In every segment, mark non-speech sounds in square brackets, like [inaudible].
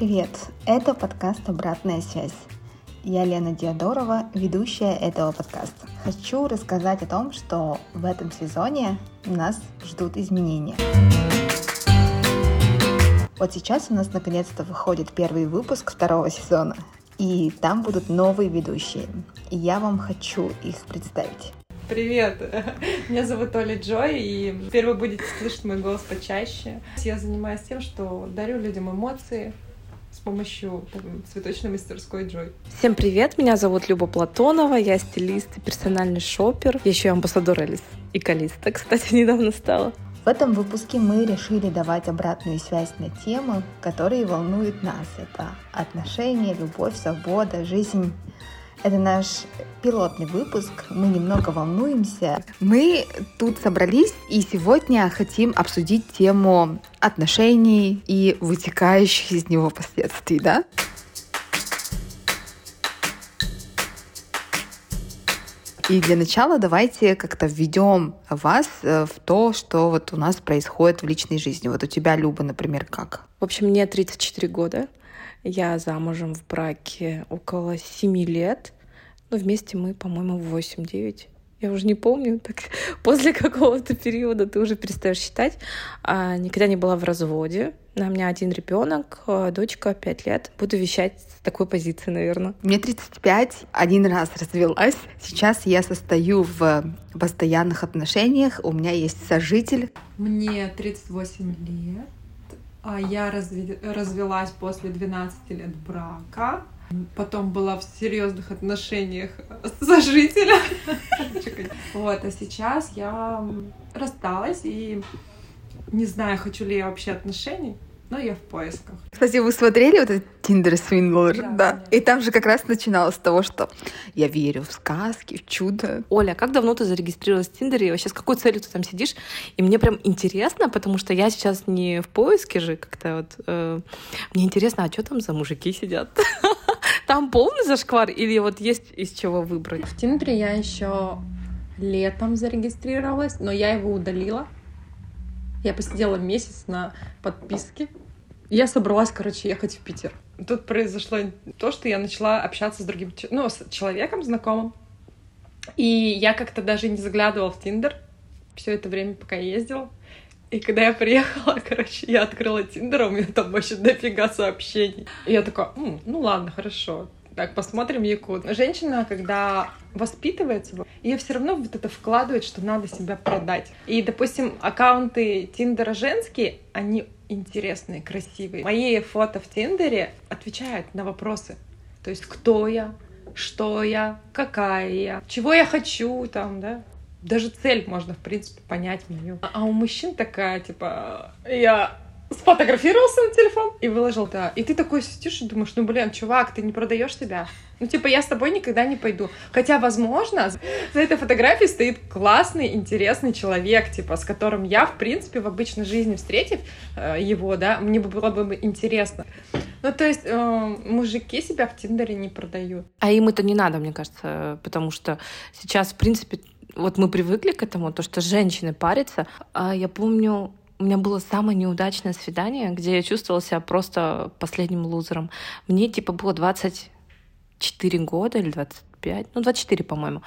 привет! Это подкаст «Обратная связь». Я Лена Диадорова, ведущая этого подкаста. Хочу рассказать о том, что в этом сезоне нас ждут изменения. Вот сейчас у нас наконец-то выходит первый выпуск второго сезона, и там будут новые ведущие. И я вам хочу их представить. Привет! Меня зовут Оля Джой, и теперь вы будете слышать мой голос почаще. Я занимаюсь тем, что дарю людям эмоции, с помощью цветочной мастерской Джой. Всем привет, меня зовут Люба Платонова, я стилист и персональный шопер. Еще и амбассадор Элис и Калиста, [laughs] кстати, недавно стала. В этом выпуске мы решили давать обратную связь на темы, которые волнуют нас. Это отношения, любовь, свобода, жизнь. Это наш пилотный выпуск. Мы немного волнуемся. Мы тут собрались и сегодня хотим обсудить тему отношений и вытекающих из него последствий, да? И для начала давайте как-то введем вас э, в то, что вот у нас происходит в личной жизни. Вот у тебя, Люба, например, как? В общем, мне 34 года. Я замужем в браке около 7 лет. Но ну, вместе мы, по-моему, 8-9 я уже не помню, так [laughs] после какого-то периода ты уже перестаешь считать. А, никогда не была в разводе. У меня один ребенок, а, дочка 5 лет. Буду вещать с такой позиции, наверное. Мне 35, один раз развелась. Сейчас я состою в постоянных отношениях. У меня есть сожитель. Мне 38 лет. А я разве... развелась после 12 лет брака. Потом была в серьезных отношениях [laughs] с сожителем. Вот, а сейчас я рассталась и не знаю, хочу ли я вообще отношений. Но я в поисках. Кстати, вы смотрели вот этот Tinder Swindler? Да. да. И там же как раз начиналось с того, что я верю в сказки, в чудо. Оля, как давно ты зарегистрировалась в Тиндере? И вообще с какой целью ты там сидишь? И мне прям интересно, потому что я сейчас не в поиске же как-то вот. Э, мне интересно, а что там за мужики сидят? [laughs] Там полный зашквар или вот есть из чего выбрать? В Тиндере я еще летом зарегистрировалась, но я его удалила. Я посидела месяц на подписке. Я собралась, короче, ехать в Питер. Тут произошло то, что я начала общаться с другим, ну, с человеком знакомым. И я как-то даже не заглядывала в Тиндер все это время, пока я ездила. И когда я приехала, [laughs] короче, я открыла Тиндер, а у меня там вообще дофига сообщений. И я такая, М, ну ладно, хорошо. Так, посмотрим Якут. Женщина, когда воспитывается, ее все равно вот это вкладывает, что надо себя продать. И, допустим, аккаунты Тиндера женские, они интересные, красивые. Мои фото в Тиндере отвечают на вопросы. То есть, кто я, что я, какая я, чего я хочу, там, да, даже цель можно, в принципе, понять мою. А, у мужчин такая, типа, я сфотографировался на телефон и выложил, да. И ты такой сидишь и думаешь, ну, блин, чувак, ты не продаешь себя. Ну, типа, я с тобой никогда не пойду. Хотя, возможно, за этой фотографией стоит классный, интересный человек, типа, с которым я, в принципе, в обычной жизни встретив э, его, да, мне бы было бы интересно. Ну, то есть, э, мужики себя в Тиндере не продают. А им это не надо, мне кажется, потому что сейчас, в принципе, вот мы привыкли к этому, то, что женщины парятся. А я помню, у меня было самое неудачное свидание, где я чувствовала себя просто последним лузером. Мне типа было 24 года или 25, ну 24, по-моему.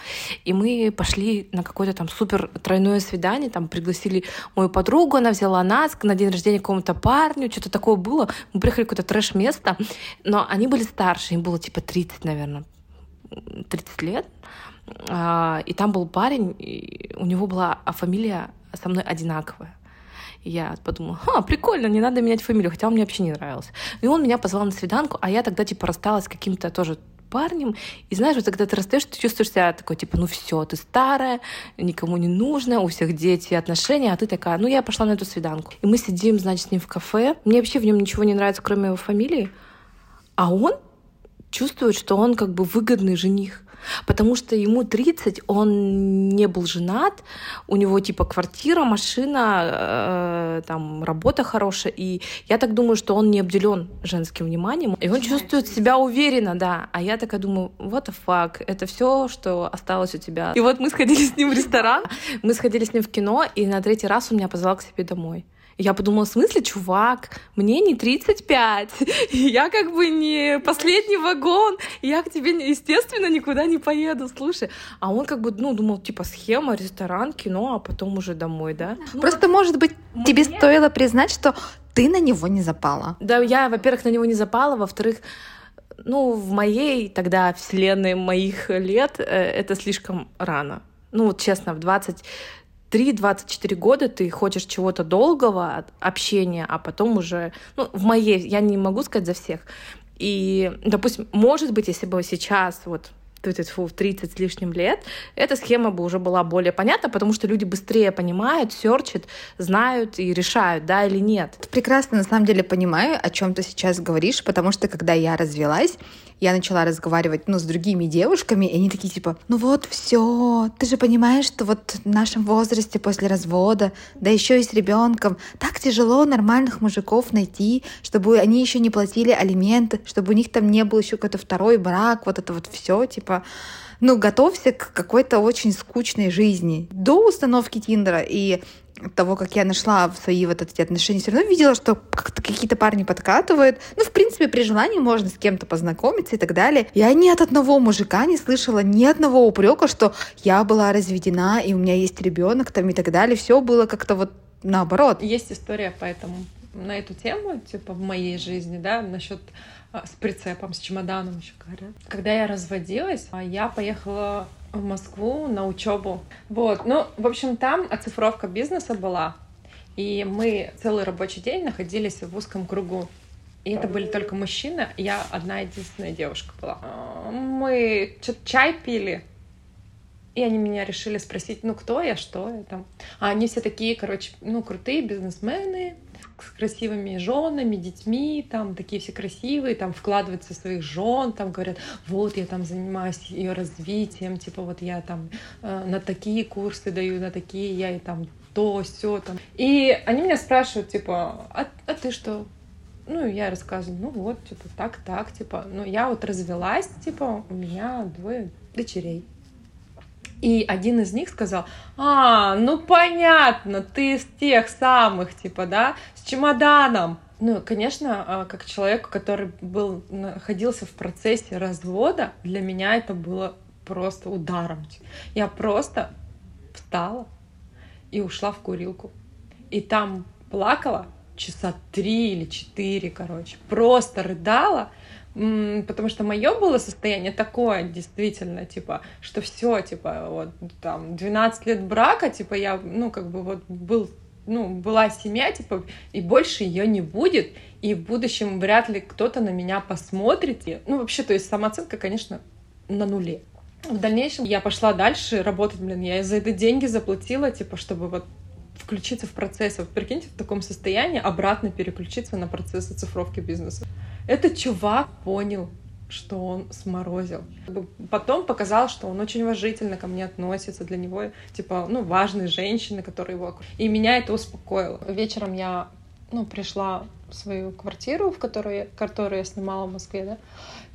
И мы пошли на какое-то там супер тройное свидание, там пригласили мою подругу, она взяла нас на день рождения какому-то парню, что-то такое было. Мы приехали в какое-то трэш-место, но они были старше, им было типа 30, наверное, 30 лет. А, и там был парень, и у него была фамилия со мной одинаковая. Я подумала, ха, прикольно, не надо менять фамилию, хотя он мне вообще не нравился. И он меня позвал на свиданку, а я тогда типа рассталась с каким-то тоже парнем. И знаешь, вот когда ты растешь, ты чувствуешь себя такой, типа, ну все, ты старая, никому не нужна, у всех дети, отношения, а ты такая, ну я пошла на эту свиданку. И мы сидим, значит, с ним в кафе. Мне вообще в нем ничего не нравится, кроме его фамилии. А он чувствует, что он как бы выгодный жених. Потому что ему 30, он не был женат, у него типа квартира, машина, э, там работа хорошая, и я так думаю, что он не обделен женским вниманием, и он чувствует себя уверенно, да. А я такая думаю, what the fuck, это все, что осталось у тебя. И вот мы сходили с ним в ресторан, мы сходили с ним в кино, и на третий раз он меня позвал к себе домой. Я подумала, в смысле, чувак, мне не 35, [laughs] я как бы не последний вагон, я к тебе, естественно, никуда не поеду, слушай. А он как бы, ну, думал, типа, схема, ресторан, кино, а потом уже домой, да? Ну, Просто, может быть, мне... тебе стоило признать, что ты на него не запала. Да, я, во-первых, на него не запала, во-вторых, ну, в моей тогда вселенной моих лет э, это слишком рано. Ну, вот честно, в 20 23-24 года ты хочешь чего-то долгого, общения, а потом уже, ну, в моей, я не могу сказать за всех. И, допустим, может быть, если бы сейчас вот в 30 с лишним лет, эта схема бы уже была более понятна, потому что люди быстрее понимают, серчат, знают и решают, да или нет. Прекрасно, на самом деле, понимаю, о чем ты сейчас говоришь, потому что когда я развелась, я начала разговаривать, ну, с другими девушками, и они такие, типа, ну вот, все, ты же понимаешь, что вот в нашем возрасте после развода, да еще и с ребенком, так тяжело нормальных мужиков найти, чтобы они еще не платили алименты, чтобы у них там не был еще какой-то второй брак, вот это вот все, типа, ну, готовься к какой-то очень скучной жизни. До установки Тиндера и того, как я нашла в свои вот эти отношения, все равно видела, что как-то какие-то парни подкатывают. Ну, в принципе, при желании можно с кем-то познакомиться и так далее. Я ни от одного мужика не слышала ни одного упрека, что я была разведена, и у меня есть ребенок там и так далее. Все было как-то вот наоборот. Есть история поэтому на эту тему, типа в моей жизни, да, насчет а, с прицепом, с чемоданом еще говорят. Когда я разводилась, а, я поехала в Москву на учебу. Вот, ну, в общем, там оцифровка бизнеса была, и мы целый рабочий день находились в узком кругу. И это были только мужчины, я одна единственная девушка была. Мы что-то чай пили, и они меня решили спросить, ну, кто я, что я там. А они все такие, короче, ну, крутые бизнесмены, с красивыми женами, детьми, там такие все красивые, там вкладываются в своих жен, там говорят, вот я там занимаюсь ее развитием, типа вот я там э, на такие курсы даю, на такие, я и там то, все там. И они меня спрашивают, типа, а, а ты что? Ну, я рассказываю, ну вот, что-то так, так, типа, ну, я вот развелась, типа, у меня двое дочерей. И один из них сказал, а, ну понятно, ты из тех самых, типа, да, с чемоданом. Ну, конечно, а, как человек, который был, находился в процессе развода, для меня это было просто ударом. Я просто встала и ушла в курилку. И там плакала часа три или четыре, короче. Просто рыдала, потому что мое было состояние такое, действительно, типа, что все, типа, вот там 12 лет брака, типа, я, ну, как бы вот был, ну, была семья, типа, и больше ее не будет, и в будущем вряд ли кто-то на меня посмотрит. И, ну, вообще, то есть самооценка, конечно, на нуле. В дальнейшем я пошла дальше работать, блин, я за это деньги заплатила, типа, чтобы вот включиться в процесс. Вот прикиньте, в таком состоянии обратно переключиться на процесс оцифровки бизнеса. Этот чувак понял, что он сморозил. Потом показал, что он очень уважительно ко мне относится. Для него, типа, ну, важные женщины, которые его... И меня это успокоило. Вечером я, ну, пришла в свою квартиру, в которую, которую я снимала в Москве, да,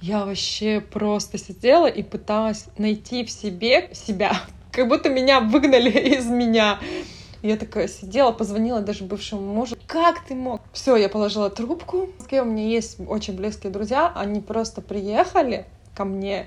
я вообще просто сидела и пыталась найти в себе себя. Как будто меня выгнали [laughs] из меня. Я такая сидела, позвонила даже бывшему мужу. Как ты мог? Все, я положила трубку. В Москве у меня есть очень близкие друзья. Они просто приехали ко мне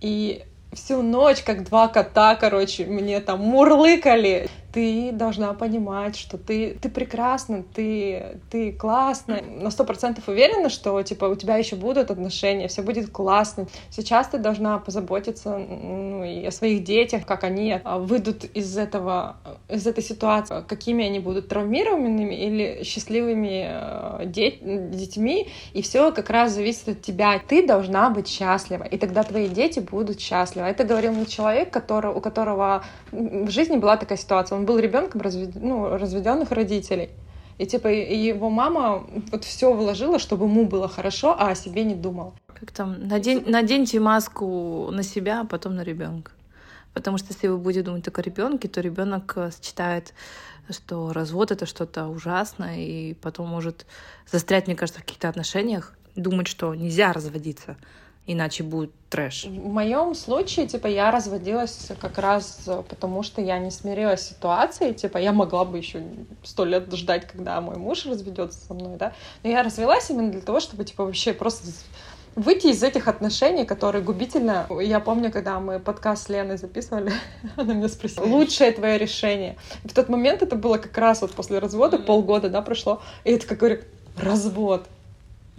и всю ночь, как два кота, короче, мне там мурлыкали ты должна понимать, что ты, ты прекрасна, ты, ты классная. На сто процентов уверена, что типа у тебя еще будут отношения, все будет классно. Сейчас ты должна позаботиться ну, и о своих детях, как они а, выйдут из этого, из этой ситуации, какими они будут травмированными или счастливыми э, деть, детьми, и все как раз зависит от тебя. Ты должна быть счастлива, и тогда твои дети будут счастливы. Это говорил мне человек, который, у которого в жизни была такая ситуация он был ребенком развед... ну, разведенных родителей. И типа его мама вот все вложила, чтобы ему было хорошо, а о себе не думал. Как там, надень, наденьте маску на себя, а потом на ребенка. Потому что если вы будете думать только о ребенке, то ребенок э, считает, что развод это что-то ужасное, и потом может застрять, мне кажется, в каких-то отношениях, думать, что нельзя разводиться. Иначе будет трэш. В моем случае, типа, я разводилась как раз потому, что я не смирилась с ситуацией, типа, я могла бы еще сто лет ждать, когда мой муж разведется со мной, да, но я развелась именно для того, чтобы, типа, вообще просто выйти из этих отношений, которые губительно. Я помню, когда мы подкаст с Леной записывали, [laughs] она меня спросила, лучшее твое решение. И в тот момент это было как раз вот после развода, mm-hmm. полгода, да, прошло, и это как говорю, развод.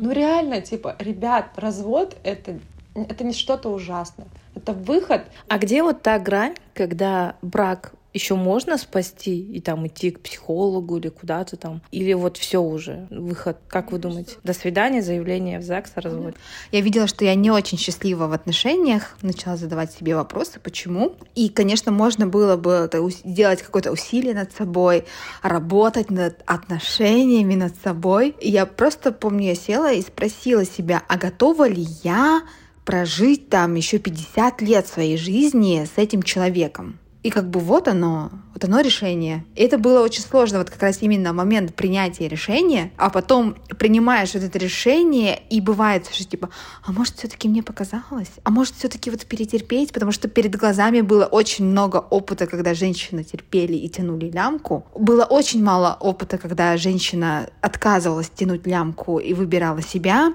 Ну реально, типа, ребят, развод это, это не что-то ужасное. Это выход. А где вот та грань, когда брак еще можно спасти и там идти к психологу или куда-то там? Или вот все уже, выход? Как вы думаете? До свидания, заявление в ЗАГС о разводе. Я видела, что я не очень счастлива в отношениях, начала задавать себе вопросы, почему. И, конечно, можно было бы сделать какое-то усилие над собой, работать над отношениями над собой. И я просто помню, я села и спросила себя, а готова ли я прожить там еще 50 лет своей жизни с этим человеком? И как бы вот оно, вот оно решение. И это было очень сложно, вот как раз именно момент принятия решения, а потом принимаешь вот это решение, и бывает, что типа, а может все-таки мне показалось? А может все-таки вот перетерпеть? Потому что перед глазами было очень много опыта, когда женщины терпели и тянули лямку. Было очень мало опыта, когда женщина отказывалась тянуть лямку и выбирала себя.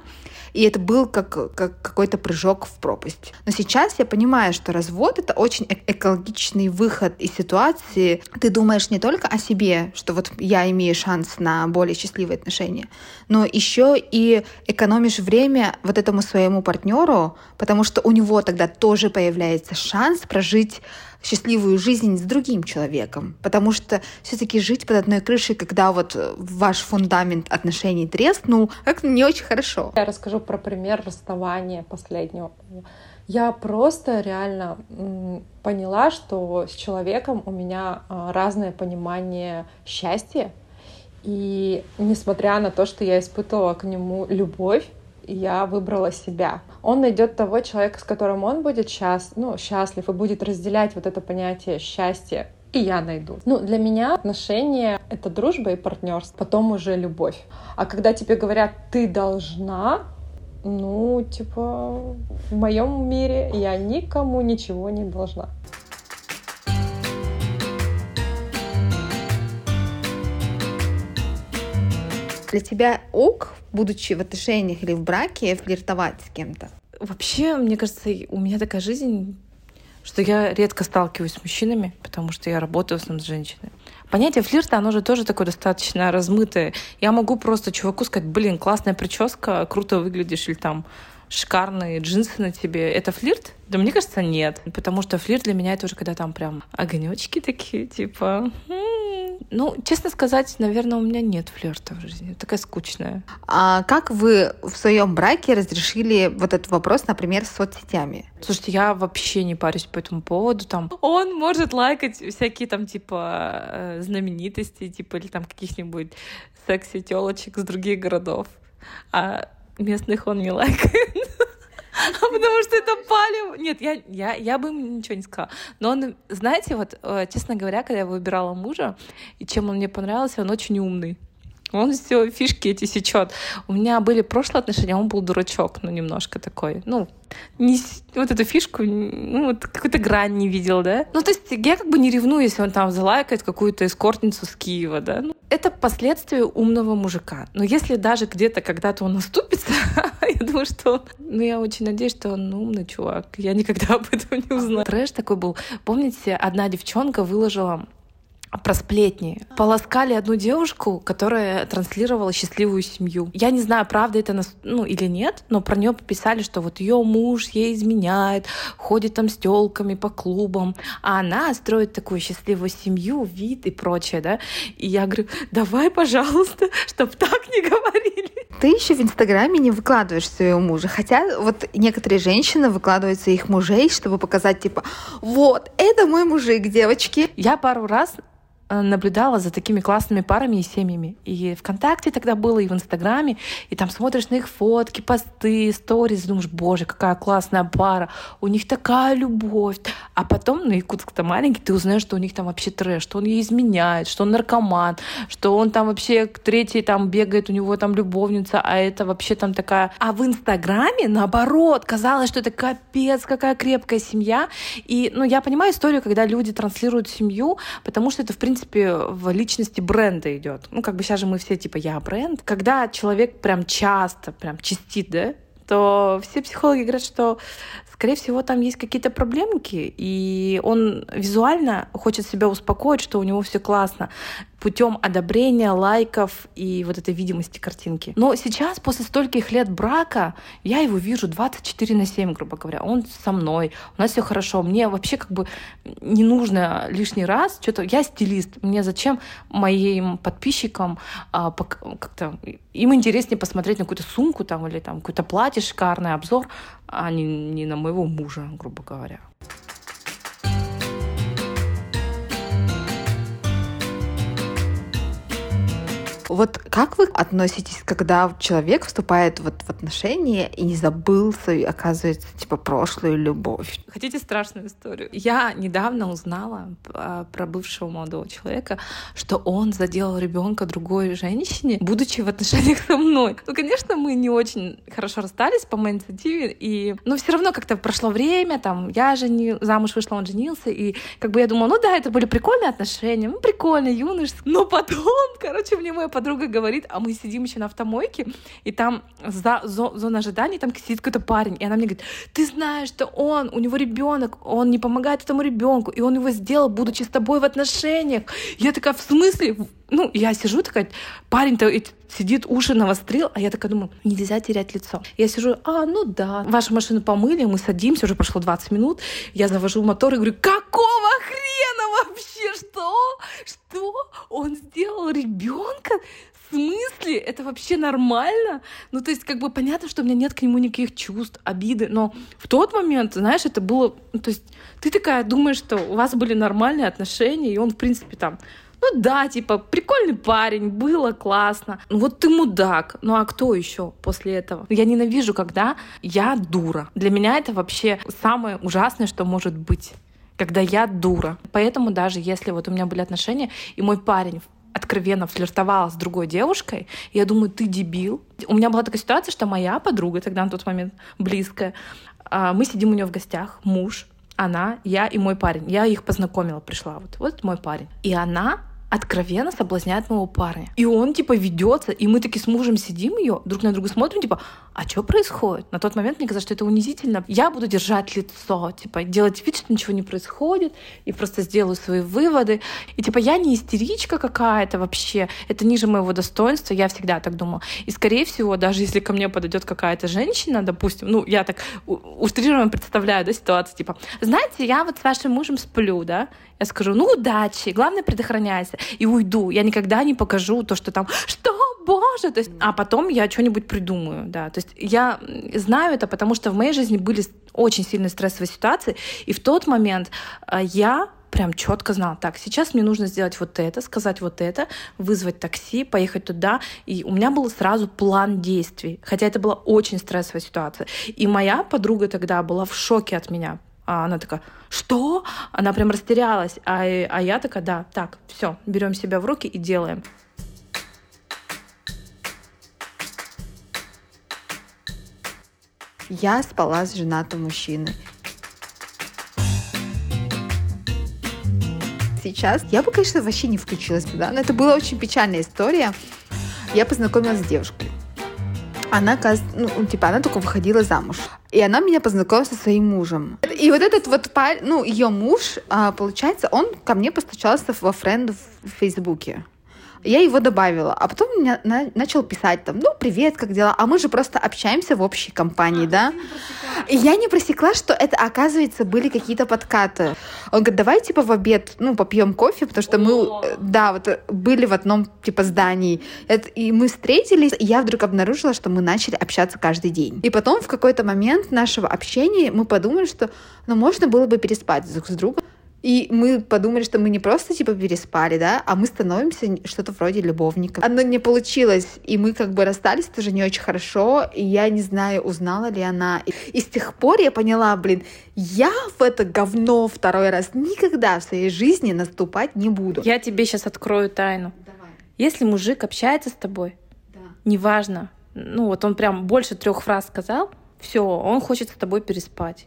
И это был как, как какой-то прыжок в пропасть. Но сейчас я понимаю, что развод — это очень э, экологичный выход из ситуации. Ты думаешь не только о себе, что вот я имею шанс на более счастливые отношения, но еще и экономишь время вот этому своему партнеру, потому что у него тогда тоже появляется шанс прожить счастливую жизнь с другим человеком. Потому что все-таки жить под одной крышей, когда вот ваш фундамент отношений треснул, как-то не очень хорошо. Я расскажу про пример расставания последнего. Я просто реально поняла, что с человеком у меня а, разное понимание счастья. И несмотря на то, что я испытывала к нему любовь, я выбрала себя. Он найдет того человека, с которым он будет счаст... ну, счастлив и будет разделять вот это понятие счастья и я найду. Ну, для меня отношения — это дружба и партнерство, потом уже любовь. А когда тебе говорят «ты должна», ну, типа, в моем мире я никому ничего не должна. Для тебя ок будучи в отношениях или в браке, флиртовать с кем-то? Вообще, мне кажется, у меня такая жизнь, что я редко сталкиваюсь с мужчинами, потому что я работаю в основном с женщинами. Понятие флирта, оно же тоже такое достаточно размытое. Я могу просто чуваку сказать, блин, классная прическа, круто выглядишь, или там шикарные джинсы на тебе. Это флирт? Да мне кажется, нет. Потому что флирт для меня это уже когда там прям огонечки такие, типа... Ну, честно сказать, наверное, у меня нет флирта в жизни. Такая скучная. А как вы в своем браке разрешили вот этот вопрос, например, с соцсетями? Слушайте, я вообще не парюсь по этому поводу. Там он может лайкать всякие там типа э, знаменитости, типа или там каких-нибудь секси телочек с других городов. А местных он не лайкает. [laughs] Потому что это палево. Нет, я, я, я бы ему ничего не сказала. Но он, знаете, вот, э, честно говоря, когда я выбирала мужа, и чем он мне понравился, он очень умный. Он все фишки эти сечет. У меня были прошлые отношения, он был дурачок, ну, немножко такой. Ну, не, вот эту фишку, ну, вот какую-то грань не видел, да? Ну, то есть я как бы не ревную, если он там залайкает какую-то эскортницу с Киева, да? Ну, это последствия умного мужика. Но если даже где-то когда-то он наступится, [laughs] [laughs] я думаю, что он... Ну, я очень надеюсь, что он умный чувак. Я никогда об этом не узнаю. Трэш такой был. Помните, одна девчонка выложила про сплетни. Полоскали одну девушку, которая транслировала счастливую семью. Я не знаю, правда это ну, или нет, но про нее писали, что вот ее муж ей изменяет, ходит там с телками по клубам, а она строит такую счастливую семью, вид и прочее, да. И я говорю, давай, пожалуйста, [laughs] чтоб так не говорили. Ты еще в Инстаграме не выкладываешь своего мужа, хотя вот некоторые женщины выкладывают своих мужей, чтобы показать, типа, вот, это мой мужик, девочки. Я пару раз наблюдала за такими классными парами и семьями. И ВКонтакте тогда было, и в Инстаграме, и там смотришь на их фотки, посты, сторис, думаешь, боже, какая классная пара, у них такая любовь. А потом, ну, Якутск-то маленький, ты узнаешь, что у них там вообще трэш, что он ей изменяет, что он наркоман, что он там вообще к третьей там бегает, у него там любовница, а это вообще там такая... А в Инстаграме, наоборот, казалось, что это капец, какая крепкая семья. И, ну, я понимаю историю, когда люди транслируют семью, потому что это, в принципе, принципе, в личности бренда идет. Ну, как бы сейчас же мы все типа я бренд. Когда человек прям часто, прям чистит, да, то все психологи говорят, что скорее всего, там есть какие-то проблемки, и он визуально хочет себя успокоить, что у него все классно путем одобрения, лайков и вот этой видимости картинки. Но сейчас, после стольких лет брака, я его вижу 24 на 7, грубо говоря. Он со мной, у нас все хорошо. Мне вообще как бы не нужно лишний раз что-то... Я стилист. Мне зачем моим подписчикам а, как-то... Им интереснее посмотреть на какую-то сумку там или там какое-то платье шикарный обзор, а не, не на моего мужа, грубо говоря. Вот как вы относитесь, когда человек вступает вот в отношения и не забыл свою, оказывается, типа, прошлую любовь? Хотите страшную историю? Я недавно узнала а, про бывшего молодого человека, что он заделал ребенка другой женщине, будучи в отношениях со мной. Ну, конечно, мы не очень хорошо расстались по моей инициативе, и... но все равно как-то прошло время, там, я жени... замуж вышла, он женился, и как бы я думала, ну да, это были прикольные отношения, ну, прикольно, юношеские. Но потом, [laughs] короче, мне моя подруга говорит, а мы сидим еще на автомойке, и там за зона ожидания, там сидит какой-то парень, и она мне говорит, ты знаешь, что он, у него ребенок, он не помогает этому ребенку, и он его сделал, будучи с тобой в отношениях. Я такая, в смысле? Ну, я сижу такая, парень-то сидит, уши навострил, а я такая думаю, нельзя терять лицо. Я сижу, а, ну да, вашу машину помыли, мы садимся, уже прошло 20 минут, я завожу мотор и говорю, какого хрена вообще, что? Что? Он сделал ребенка? в смысле? Это вообще нормально? Ну, то есть, как бы понятно, что у меня нет к нему никаких чувств, обиды, но в тот момент, знаешь, это было... Ну, то есть, ты такая думаешь, что у вас были нормальные отношения, и он, в принципе, там ну да, типа, прикольный парень, было классно. Ну вот ты мудак. Ну а кто еще после этого? Я ненавижу, когда я дура. Для меня это вообще самое ужасное, что может быть когда я дура. Поэтому даже если вот у меня были отношения, и мой парень откровенно флиртовала с другой девушкой, я думаю, ты дебил. У меня была такая ситуация, что моя подруга, тогда на тот момент близкая, а, мы сидим у нее в гостях, муж, она, я и мой парень. Я их познакомила, пришла. Вот, вот мой парень. И она откровенно соблазняет моего парня. И он, типа, ведется, и мы таки с мужем сидим ее, друг на друга смотрим, типа, а что происходит? На тот момент мне казалось, что это унизительно. Я буду держать лицо, типа, делать вид, что ничего не происходит, и просто сделаю свои выводы. И, типа, я не истеричка какая-то вообще, это ниже моего достоинства, я всегда так думала. И, скорее всего, даже если ко мне подойдет какая-то женщина, допустим, ну, я так утрированно представляю, да, ситуацию, типа, знаете, я вот с вашим мужем сплю, да, я скажу, ну, удачи, главное, предохраняйся, и уйду. Я никогда не покажу то, что там, что, боже, то есть, а потом я что-нибудь придумаю, да. То есть я знаю это, потому что в моей жизни были очень сильные стрессовые ситуации, и в тот момент э, я прям четко знала, так, сейчас мне нужно сделать вот это, сказать вот это, вызвать такси, поехать туда. И у меня был сразу план действий, хотя это была очень стрессовая ситуация. И моя подруга тогда была в шоке от меня, а она такая, что? Она прям растерялась. А, а я такая, да, так, все, берем себя в руки и делаем. Я спала с женатым мужчиной. Сейчас я бы, конечно, вообще не включилась туда, но это была очень печальная история. Я познакомилась с девушкой она, ну, типа, она только выходила замуж. И она меня познакомила со своим мужем. И вот этот вот парень, ну, ее муж, а, получается, он ко мне постучался во френд в Фейсбуке. Я его добавила, а потом меня на, начал писать там, ну, привет, как дела? А мы же просто общаемся в общей компании, а, да? И я не просекла, что это, оказывается, были какие-то подкаты. Он говорит, давай, типа, в обед, ну, попьем кофе, потому что мы, да, вот были в одном, типа, здании. Это, и мы встретились, и я вдруг обнаружила, что мы начали общаться каждый день. И потом в какой-то момент нашего общения мы подумали, что, ну, можно было бы переспать друг с другом. И мы подумали, что мы не просто типа переспали, да, а мы становимся что-то вроде любовников. Оно не получилось, и мы как бы расстались тоже не очень хорошо, и я не знаю, узнала ли она. И с тех пор я поняла, блин, я в это говно второй раз никогда в своей жизни наступать не буду. Я тебе сейчас открою тайну. Давай. Если мужик общается с тобой, Да. неважно, ну вот он прям больше трех фраз сказал, все, он хочет с тобой переспать.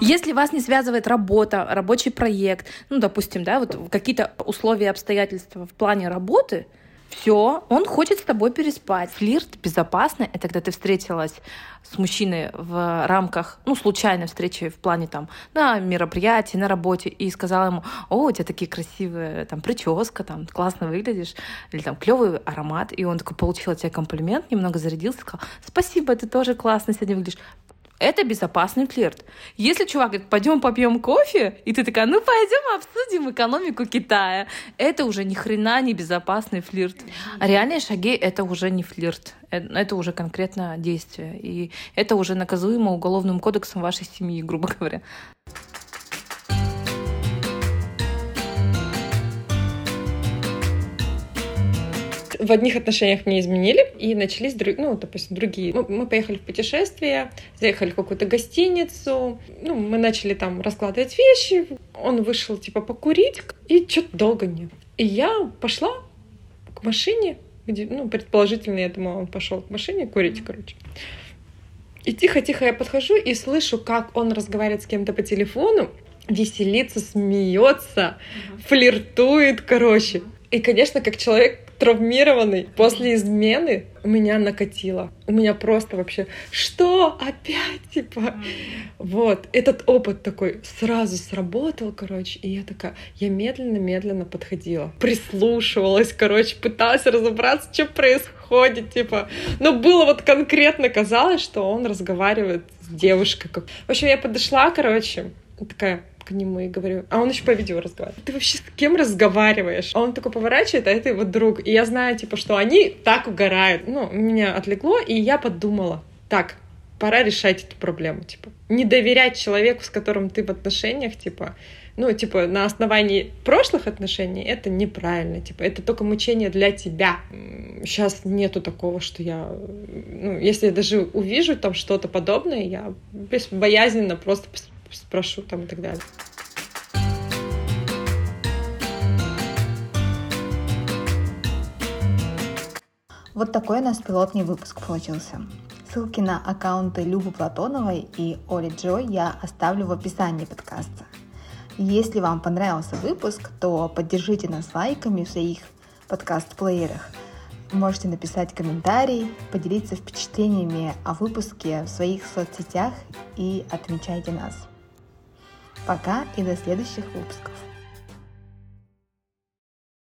Если вас не связывает работа, рабочий проект, ну, допустим, да, вот какие-то условия, обстоятельства в плане работы, все, он хочет с тобой переспать. Флирт безопасно, это когда ты встретилась с мужчиной в рамках, ну, случайной встречи в плане там, на мероприятии, на работе, и сказала ему, о, у тебя такие красивые, там, прическа, там, классно выглядишь, или там, клевый аромат, и он такой получил от тебя комплимент, немного зарядился, сказал, спасибо, ты тоже классно сегодня выглядишь. Это безопасный флирт. Если чувак говорит, пойдем попьем кофе, и ты такая, ну пойдем обсудим экономику Китая, это уже ни хрена не безопасный флирт. А реальные шаги это уже не флирт, э, это уже конкретно действие. И это уже наказуемо уголовным кодексом вашей семьи, грубо говоря. В одних отношениях мне изменили, и начались, ну, допустим, другие. Мы, мы поехали в путешествие, заехали в какую-то гостиницу, ну, мы начали там раскладывать вещи, он вышел, типа, покурить, и что-то долго нет. И я пошла к машине, где, ну, предположительно, я думала, он пошел к машине курить, короче. И тихо-тихо я подхожу и слышу, как он разговаривает с кем-то по телефону, веселится, смеется, флиртует, короче. И, конечно, как человек травмированный после измены, у меня накатило. У меня просто вообще, что? Опять, типа, вот, этот опыт такой сразу сработал, короче, и я такая, я медленно-медленно подходила, прислушивалась, короче, пыталась разобраться, что происходит, типа, но было вот конкретно казалось, что он разговаривает с девушкой. В общем, я подошла, короче, такая, к нему и говорю, а он еще по видео разговаривает. Ты вообще с кем разговариваешь? А он такой поворачивает, а это его друг. И я знаю, типа, что они так угорают. Ну, меня отлегло, и я подумала, так, пора решать эту проблему, типа. Не доверять человеку, с которым ты в отношениях, типа, ну, типа, на основании прошлых отношений, это неправильно, типа, это только мучение для тебя. Сейчас нету такого, что я, ну, если я даже увижу там что-то подобное, я безбоязненно просто спрошу там и так далее. Вот такой у нас пилотный выпуск получился. Ссылки на аккаунты Любы Платоновой и Оли Джой я оставлю в описании подкаста. Если вам понравился выпуск, то поддержите нас лайками в своих подкаст-плеерах. Можете написать комментарий, поделиться впечатлениями о выпуске в своих соцсетях и отмечайте нас. Пока и до следующих выпусков.